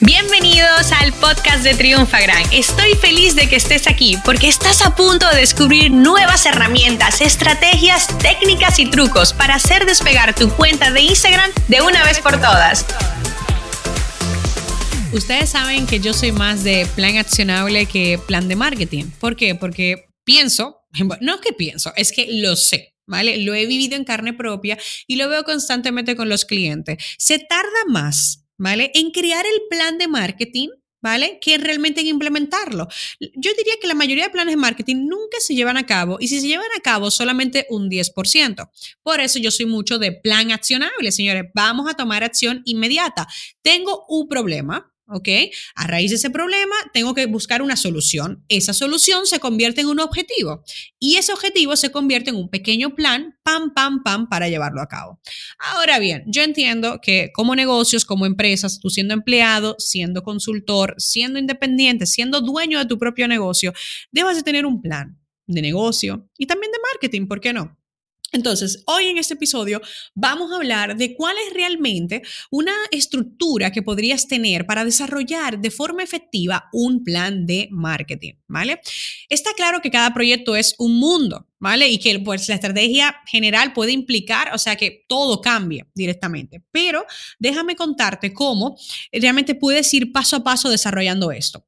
Bienvenidos al podcast de Triunfa Gran. Estoy feliz de que estés aquí porque estás a punto de descubrir nuevas herramientas, estrategias, técnicas y trucos para hacer despegar tu cuenta de Instagram de una vez por todas. Ustedes saben que yo soy más de plan accionable que plan de marketing. ¿Por qué? Porque pienso, no es que pienso, es que lo sé. ¿Vale? Lo he vivido en carne propia y lo veo constantemente con los clientes. Se tarda más ¿vale? En crear el plan de marketing, ¿vale? Que realmente en implementarlo. Yo diría que la mayoría de planes de marketing nunca se llevan a cabo y si se llevan a cabo solamente un 10%. Por eso yo soy mucho de plan accionable, señores. Vamos a tomar acción inmediata. Tengo un problema, ¿ok? A raíz de ese problema, tengo que buscar una solución. Esa solución se convierte en un objetivo y ese objetivo se convierte en un pequeño plan, pam, pam, pam, para llevarlo a cabo. Ahora bien, yo entiendo que como negocios, como empresas, tú siendo empleado, siendo consultor, siendo independiente, siendo dueño de tu propio negocio, debes de tener un plan de negocio y también de marketing, ¿por qué no? Entonces, hoy en este episodio vamos a hablar de cuál es realmente una estructura que podrías tener para desarrollar de forma efectiva un plan de marketing, ¿vale? Está claro que cada proyecto es un mundo, ¿vale? Y que pues la estrategia general puede implicar, o sea, que todo cambie directamente. Pero déjame contarte cómo realmente puedes ir paso a paso desarrollando esto.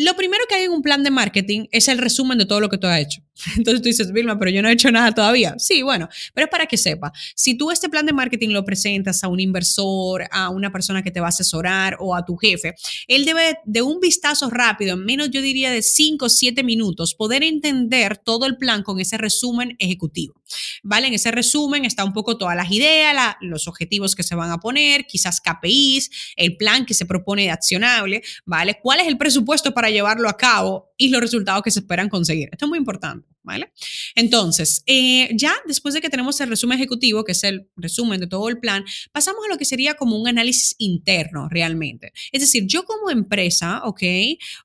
Lo primero que hay en un plan de marketing es el resumen de todo lo que tú has hecho. Entonces tú dices, Vilma, pero yo no he hecho nada todavía. Sí, bueno, pero es para que sepa. Si tú este plan de marketing lo presentas a un inversor, a una persona que te va a asesorar o a tu jefe, él debe de un vistazo rápido, en menos yo diría de 5 o 7 minutos, poder entender todo el plan con ese resumen ejecutivo. ¿Vale? En ese resumen está un poco todas las ideas, los objetivos que se van a poner, quizás KPIs, el plan que se propone de accionable, ¿vale? ¿Cuál es el presupuesto para llevarlo a cabo y los resultados que se esperan conseguir? Esto es muy importante. ¿Vale? Entonces, eh, ya después de que tenemos el resumen ejecutivo, que es el resumen de todo el plan, pasamos a lo que sería como un análisis interno realmente. Es decir, yo como empresa, ¿ok?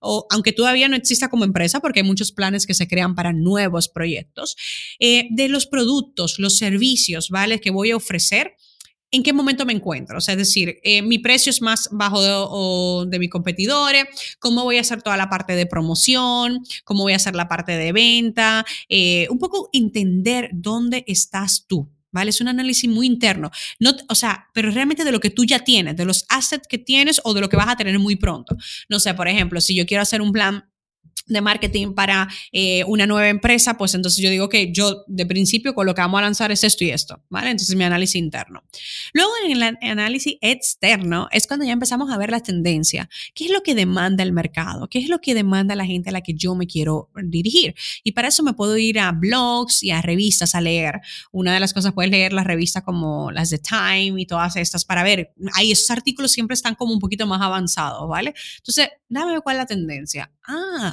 O aunque todavía no exista como empresa, porque hay muchos planes que se crean para nuevos proyectos, eh, de los productos, los servicios, ¿vale? Que voy a ofrecer en qué momento me encuentro. O sea, es decir, eh, mi precio es más bajo de, de mis competidores, cómo voy a hacer toda la parte de promoción, cómo voy a hacer la parte de venta, eh, un poco entender dónde estás tú. ¿Vale? Es un análisis muy interno. No, o sea, pero realmente de lo que tú ya tienes, de los assets que tienes o de lo que vas a tener muy pronto. No sé, por ejemplo, si yo quiero hacer un plan de marketing para eh, una nueva empresa, pues entonces yo digo que yo de principio con lo que vamos a lanzar es esto y esto, ¿vale? Entonces mi análisis interno. Luego en el análisis externo es cuando ya empezamos a ver la tendencia. ¿Qué es lo que demanda el mercado? ¿Qué es lo que demanda la gente a la que yo me quiero dirigir? Y para eso me puedo ir a blogs y a revistas a leer. Una de las cosas, puedes leer las revistas como las de Time y todas estas para ver. Ahí esos artículos siempre están como un poquito más avanzados, ¿vale? Entonces, dame cuál es la tendencia. Ah,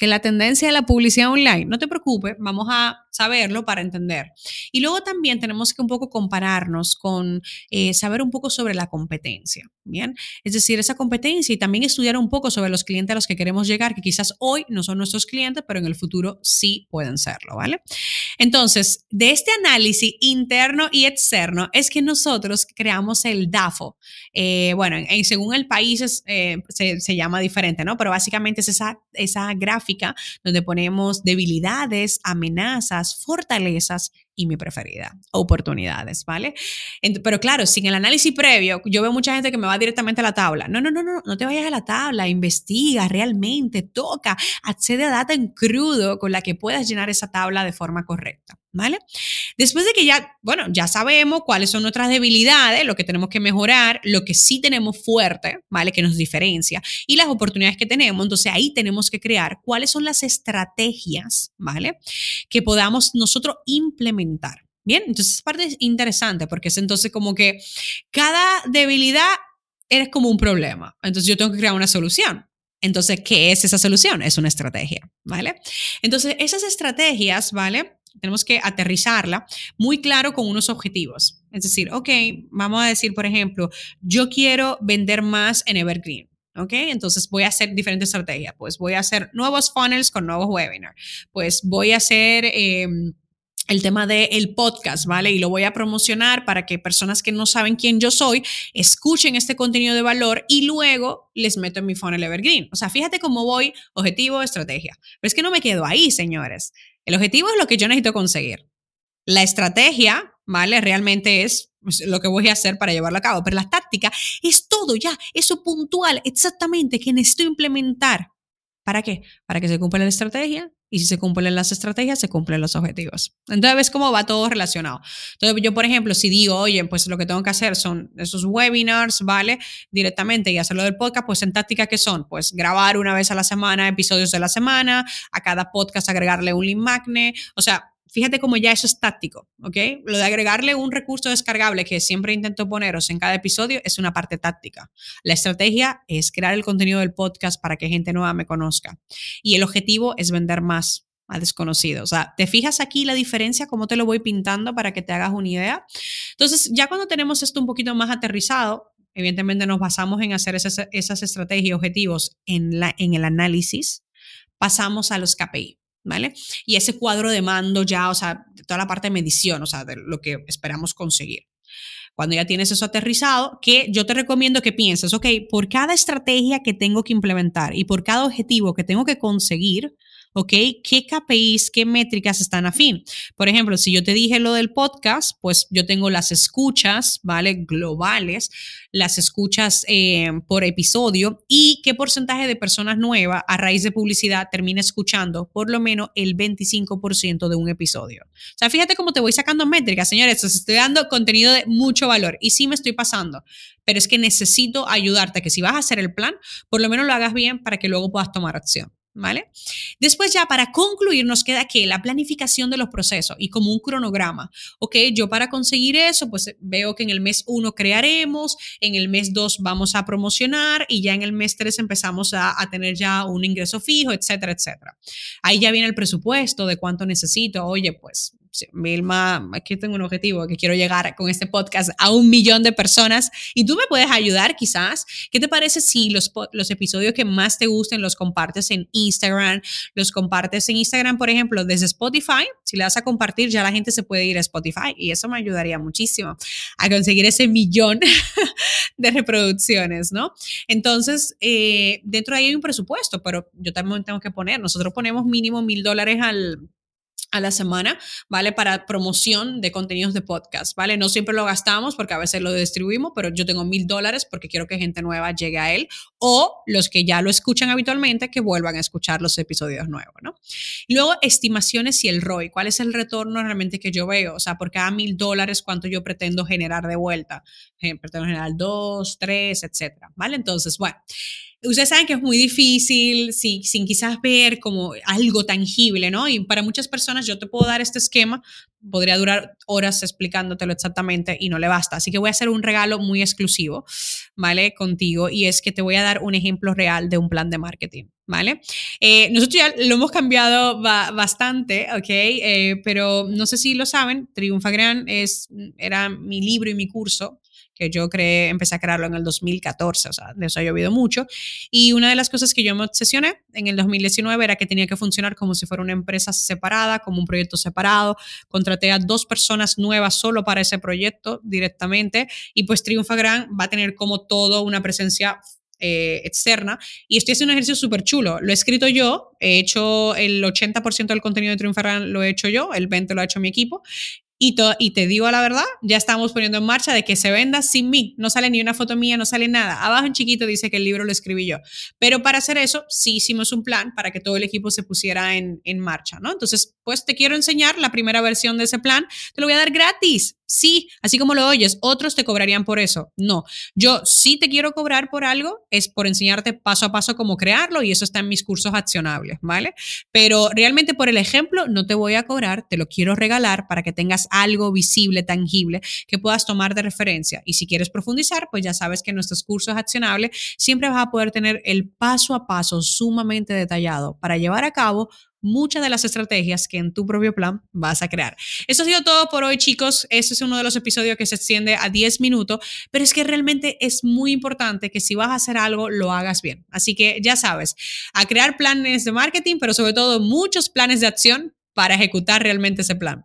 que la tendencia de la publicidad online, no te preocupes, vamos a saberlo para entender. Y luego también tenemos que un poco compararnos con eh, saber un poco sobre la competencia, ¿bien? Es decir, esa competencia y también estudiar un poco sobre los clientes a los que queremos llegar, que quizás hoy no son nuestros clientes, pero en el futuro sí pueden serlo, ¿vale? Entonces, de este análisis interno y externo es que nosotros creamos el DAFO. Eh, bueno, en, según el país eh, se, se, llama diferente, ¿no? Pero básicamente es esa, esa gráfica donde ponemos debilidades, amenazas, fortalezas y mi preferida, oportunidades, ¿vale? pero claro, sin el análisis previo, yo veo mucha gente que me va directamente a la tabla. No, no, no, no, no te vayas a la tabla, investiga realmente, toca, accede a data en crudo con la que puedas llenar esa tabla de forma correcta. ¿Vale? Después de que ya, bueno, ya sabemos cuáles son nuestras debilidades, lo que tenemos que mejorar, lo que sí tenemos fuerte, ¿vale? Que nos diferencia y las oportunidades que tenemos. Entonces ahí tenemos que crear cuáles son las estrategias, ¿vale? Que podamos nosotros implementar. Bien, entonces esa parte es interesante porque es entonces como que cada debilidad eres como un problema. Entonces yo tengo que crear una solución. Entonces, ¿qué es esa solución? Es una estrategia, ¿vale? Entonces, esas estrategias, ¿vale? Tenemos que aterrizarla muy claro con unos objetivos. Es decir, ok, vamos a decir, por ejemplo, yo quiero vender más en Evergreen. ¿ok? Entonces voy a hacer diferentes estrategias. Pues voy a hacer nuevos funnels con nuevos webinars. Pues voy a hacer... Em, el tema del podcast, ¿vale? Y lo voy a promocionar para que personas que no saben quién yo soy escuchen este contenido de valor y luego les meto en mi funnel evergreen. O sea, fíjate cómo voy, objetivo, estrategia. Pero es que no me quedo ahí, señores. El objetivo es lo que yo necesito conseguir. La estrategia, ¿vale? Realmente es pues, lo que voy a hacer para llevarlo a cabo, pero la táctica es todo ya, eso puntual, exactamente, que necesito implementar. ¿Para qué? Para que se cumpla la estrategia y si se cumplen las estrategias, se cumplen los objetivos. Entonces, ves cómo va todo relacionado. Entonces, yo, por ejemplo, si digo, oye, pues lo que tengo que hacer son esos webinars, ¿vale? Directamente y hacerlo del podcast, pues en táctica, ¿qué son? Pues grabar una vez a la semana episodios de la semana, a cada podcast agregarle un link magnet, o sea, fíjate cómo ya eso es táctico, ¿ok? Lo de agregarle un recurso descargable que siempre intento poneros en cada episodio es una parte táctica. La estrategia es crear el contenido del podcast para que gente nueva me conozca. Y el objetivo es vender más a desconocidos. O sea, ¿te fijas aquí la diferencia? ¿Cómo te lo voy pintando para que te hagas una idea? Entonces, ya cuando tenemos esto un poquito más aterrizado, evidentemente nos basamos en hacer esas, esas estrategias y objetivos en, la, en el análisis, pasamos a los KPI. ¿Vale? Y ese cuadro de mando ya, o sea, toda la parte de medición, o sea, de lo que esperamos conseguir. Cuando ya tienes eso aterrizado, que yo te recomiendo que pienses, ok, por cada estrategia que tengo que implementar y por cada objetivo que tengo que conseguir, ¿ok? ¿Qué KPIs, qué métricas están afín? Por ejemplo, si yo te dije lo del podcast, pues yo tengo las escuchas, ¿vale? Globales, las escuchas eh, por episodio y qué porcentaje de personas nuevas a raíz de publicidad termina escuchando por lo menos el 25% de un episodio. O sea, fíjate cómo te voy sacando métricas, señores, estoy dando contenido de mucho valor y sí me estoy pasando, pero es que necesito ayudarte a que si vas a hacer el plan, por lo menos lo hagas bien para que luego puedas tomar acción. ¿Vale? Después ya para concluir nos queda que la planificación de los procesos y como un cronograma. Ok, yo para conseguir eso, pues veo que en el mes 1 crearemos, en el mes 2 vamos a promocionar y ya en el mes 3 empezamos a, a, tener ya un ingreso fijo, etcétera, etcétera. Ahí ya viene el presupuesto de cuánto necesito. Oye, pues Vilma, aquí tengo un objetivo que quiero llegar con este podcast a un millón de personas y tú me puedes ayudar quizás. ¿Qué te parece si los, los episodios que más te gusten los compartes en Instagram? Los compartes en Instagram, por ejemplo, desde Spotify. Si le das a compartir, ya la gente se puede ir a Spotify y eso me ayudaría muchísimo a conseguir ese millón de reproducciones, ¿no? Entonces, eh, dentro de ahí hay un presupuesto, pero yo también tengo que poner, nosotros ponemos mínimo mil dólares al a la semana, ¿vale? Para promoción de contenidos de podcast, ¿vale? No siempre lo gastamos porque a veces lo distribuimos, pero yo tengo mil dólares porque quiero que gente nueva llegue a él o los que ya lo escuchan habitualmente que vuelvan a escuchar los episodios nuevos, ¿no? luego, estimaciones y el ROI, ¿cuál es el retorno realmente que yo veo? O sea, por cada mil dólares, ¿cuánto yo pretendo generar de vuelta? Eh, pretendo generar dos, tres, etcétera, ¿vale? Entonces, bueno. Ustedes saben que es muy difícil sin, sin quizás ver como algo tangible, ¿no? Y para muchas personas yo te puedo dar este esquema, podría durar horas explicándotelo exactamente y no le basta. Así que voy a hacer un regalo muy exclusivo, ¿vale? Contigo y es que te voy a dar un ejemplo real de un plan de marketing, ¿vale? Eh, nosotros ya lo hemos cambiado bastante, ¿ok? Eh, pero no sé si lo saben, Triunfa Gran es, era mi libro y mi curso que yo creé, empecé a crearlo en el 2014, o sea, de eso ha llovido mucho. Y una de las cosas que yo me obsesioné en el 2019 era que tenía que funcionar como si fuera una empresa separada, como un proyecto separado. Contraté a dos personas nuevas solo para ese proyecto directamente y pues Triunfa Gran va a tener como todo una presencia eh, externa y estoy haciendo un ejercicio súper chulo. Lo he escrito yo, he hecho el 80% del contenido de Triunfa Gran lo he hecho yo, el 20% lo ha hecho mi equipo y, y te digo la verdad, ya estamos poniendo en marcha de que se venda sin mí. No sale ni una foto mía, no sale nada. Abajo en chiquito dice que el libro lo escribí yo. Pero para hacer eso, sí hicimos un plan para que todo el equipo se pusiera en, en marcha, ¿no? Entonces, pues te quiero enseñar la primera versión de ese plan. Te lo voy a dar gratis. Sí, así como lo oyes, otros te cobrarían por eso. No, yo sí te quiero cobrar por algo, es por enseñarte paso a paso cómo crearlo y eso está en mis cursos accionables, ¿vale? Pero realmente por el ejemplo no te voy a cobrar, te lo quiero regalar para que tengas algo visible, tangible, que puedas tomar de referencia. Y si quieres profundizar, pues ya sabes que en nuestros cursos accionables siempre vas a poder tener el paso a paso sumamente detallado para llevar a cabo muchas de las estrategias que en tu propio plan vas a crear. Eso ha sido todo por hoy, chicos. Este es uno de los episodios que se extiende a 10 minutos, pero es que realmente es muy importante que si vas a hacer algo, lo hagas bien. Así que ya sabes, a crear planes de marketing, pero sobre todo muchos planes de acción para ejecutar realmente ese plan.